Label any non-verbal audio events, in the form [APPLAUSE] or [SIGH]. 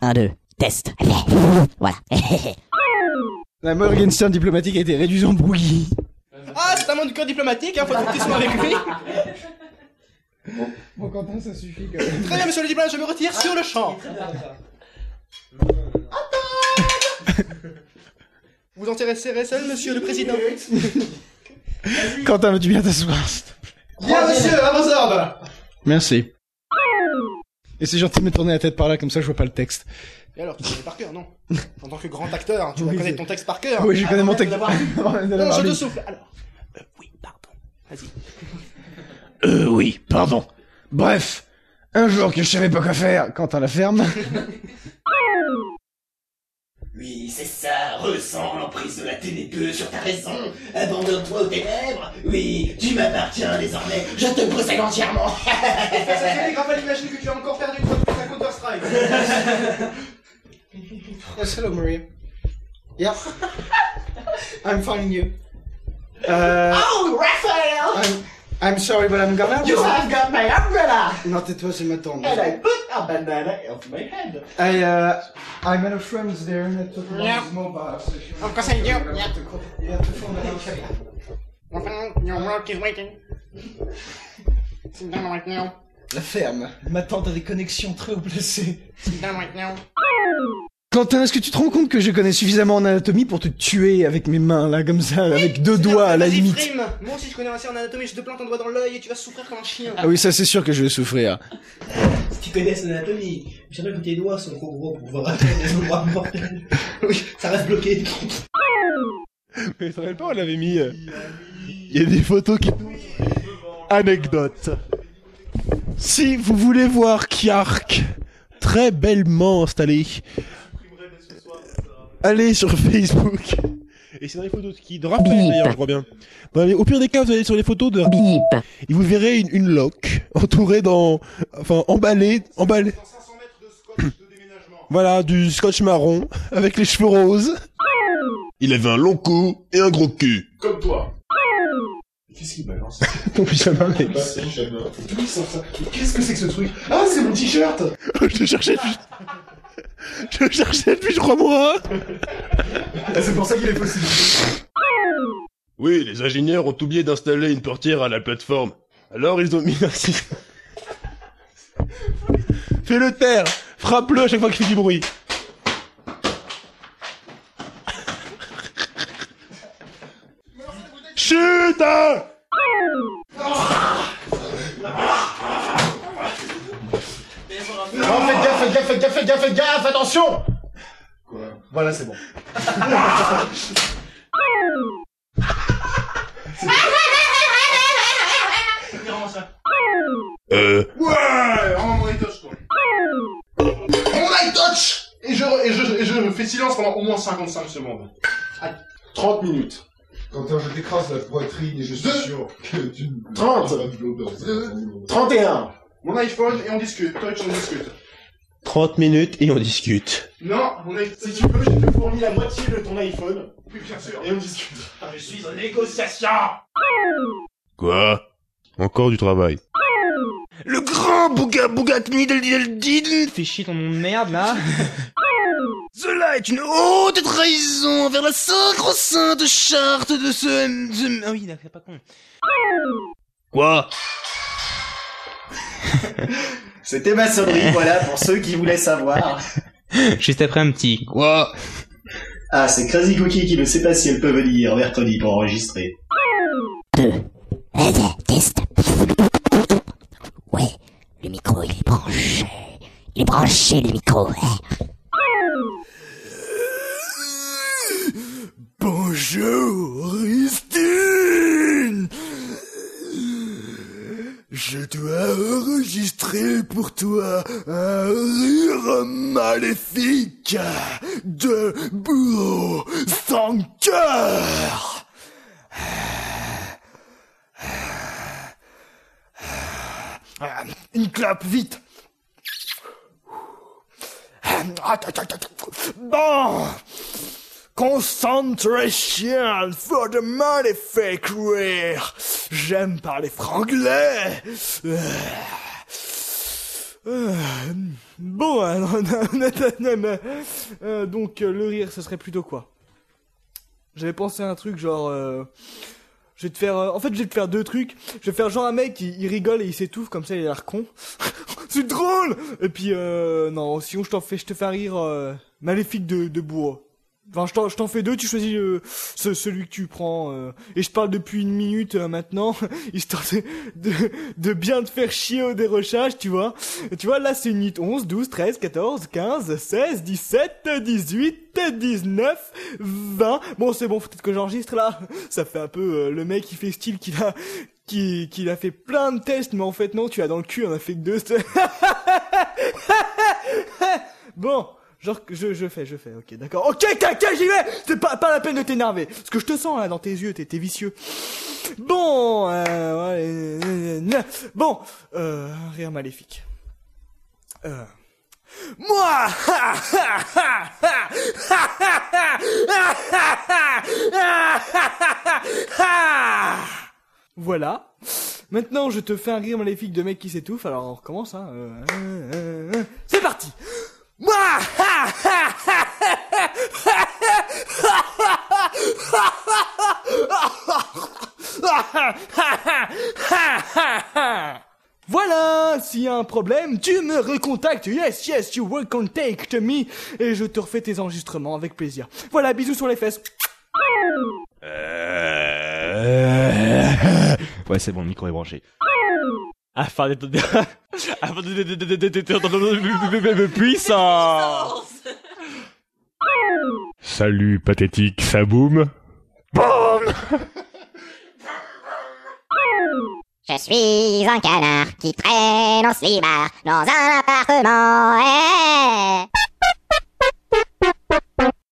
Un, deux, test. [LAUGHS] Voilà. La Morgenstern diplomatique a été réduite en bouillie. Ah, c'est un monde du cœur diplomatique, hein, faut être effectivement avec lui. Bon, Quentin, ça suffit quand même. Très bien, monsieur le diplomate, je me retire sur le champ. Vous intéressez seul, monsieur le président Quentin, veux-tu bien t'asseoir Bien, monsieur, à vos ordres Merci. Et c'est gentil de me tourner la tête par là, comme ça je vois pas le texte. Et alors, tu connais par cœur, non? En tant que grand acteur, tu Oui, connaître c'est- ton texte par cœur. Oui, je connais mon texte. [LAUGHS] Non, je te souffle. Alors, euh, oui, pardon. Vas-y. Euh, oui, pardon. Bref, un jour que je savais pas quoi faire, Quentin la ferme. [LAUGHS] Oui, c'est ça, ressens l'emprise de la ténébreuse sur ta raison, abandonne-toi aux ténèbres, oui, tu m'appartiens désormais, je te possède entièrement. Ça fait Raphaël, imagine que tu as encore perdu une fois de plus à Counter-Strike. [LAUGHS] yes, hello, Maria. Yeah. I'm finding you. Uh, Oh, Raphael! I'm, I'm sorry, but I'm gonna... You have got my umbrella! Non, tais-toi, c'est ma tante. And I put a banana off my head. I, uh, I met a friend there and I took his mobile. So she Of course I do, You yeah. have to call- you have to phone them outside. Your work is waiting. Sit down right now. La ferme. Ma tante a des connexions très haut placées. Sit down right now. Quentin, est-ce que tu te rends compte que je connais suffisamment en anatomie pour te tuer avec mes mains, là, comme ça, avec deux doigts à la limite? frime. Moi aussi, je connais assez en anatomie. Je te plante un doigt dans l'œil et tu vas souffrir comme un chien. Ah oui, ça c'est sûr que je vais souffrir. Si tu connais son anatomie, je savais que tes doigts sont trop gros pour pouvoir atteindre les endroits mortels. [LAUGHS] Oui, ça reste bloqué. Mais tu te rappelles pas, on avait mis. euh, Il y a des photos qui. Anecdote. Si vous voulez voir Kiark très bellement installé, allez sur Facebook. Et c'est dans les photos de qui De Raphaël d'ailleurs, je crois bien. Dans les- au pire des cas, vous allez sur les photos de. Et vous verrez une, une loque entourée dans. Enfin, emballée. emballée. Voilà, du scotch marron avec les cheveux roses. Il avait un long cou et un gros cul. Comme toi. Qu'est-ce qu'il balance [LAUGHS] Ton pyjama, mec. C'est pyjama. D'où il sort ça Mais Qu'est-ce que c'est que ce truc? Ah, c'est mon t-shirt [LAUGHS] Je te cherchais depuis... Je cherchais depuis trois mois. C'est pour ça qu'il est possible. Oui, les ingénieurs ont oublié d'installer une portière à la plateforme. Alors ils ont mis un système... [LAUGHS] Fais-le taire Frappe-le à chaque fois qu'il fait du bruit. Chut hein Non, faites gaffe, faites gaffe, faites gaffe, faites gaffe, attention Quoi? Voilà, c'est bon. Euh... Ouais Rends mon touch, toi. Mon touch et je, et, je, et je fais silence pendant au moins 55 secondes. Allez, 30 minutes. Quentin, je t'écrase la poitrine et je suis sûr que tu ne 30. pas de l'odeur. Euh, 31. Mon iPhone et on discute. Touch, on discute. 30 minutes et on discute. Non, mon iPhone, si tu veux, je te fournis la moitié de ton iPhone. Oui, bien sûr. Et on discute. Je suis en négociation. Quoi? Encore du travail. Le grand Bouga Bouga Knideldidin Fais chier ton nom de merde là. [LAUGHS] Cela est une haute trahison envers la sacro-sainte charte de ce... ce- Ah oui, d'accord, pas con. Quoi? [LAUGHS] C'était ma sonnerie, voilà, pour ceux qui voulaient savoir. [LAUGHS] Juste après un petit. Quoi Ah, c'est Crazy Cookie qui ne sait pas si elle peut venir mercredi pour enregistrer. Test. Ouais, le micro il est branché. Il est branché le micro. hein. Bonjour, Je dois enregistrer pour toi un rire maléfique de bourreau sans cœur. Une clap, vite. Bon Concentration for the malefic rire. J'aime parler franglais. Euh, Bon, alors, euh, donc euh, le rire, ce serait plutôt quoi? J'avais pensé à un truc genre... euh, je vais te faire... euh, en fait, je vais te faire deux trucs. Je vais faire genre un mec, il, rigole et il s'étouffe, comme ça il a l'air con. [LAUGHS] C'est drôle Et puis, euh, non, sinon je t'en fais, je te fais rire euh, maléfique de, de bois. Enfin, je t'en, fais deux, tu choisis euh, ce- celui que tu prends. euh, et je parle depuis une minute euh, maintenant, [LAUGHS] histoire de, de, de bien te faire chier au dérochage, tu vois. Tu vois, là, c'est une minute 11, 12, 13, 14, 15, 16, 17, 18, 19, 20. Bon, c'est bon, peut-être que j'enregistre là. Ça fait un peu euh, le mec qui fait style qu'il a... Qui, qu'il a fait plein de tests, mais en fait non, tu as dans le cul, on a fait que deux. [LAUGHS] bon, genre, je, je fais, je fais, ok, d'accord. Ok, ok, j'y vais C'est pas, pas la peine de t'énerver. Parce que je te sens, là, dans tes yeux, t'es, t'es vicieux. Bon, euh, ouais, euh, euh, bon, euh, rire maléfique. Euh... Moi Voilà. Maintenant, je te fais un rire maléfique de mec qui s'étouffe. Alors, on recommence. Hein. Euh. C'est parti. [LAUGHS] Voilà, s'il y a un problème, tu me recontactes. Yes, yes, you will contact me. Et je te refais tes enregistrements avec plaisir. Voilà, bisous sur les fesses. [LAUGHS] Ouais, c'est bon, le micro est branché. Afin d'être... Afin d'être puissant Salut, pathétique, ça boum. Je suis un canard qui traîne en slibard dans un appartement. Eh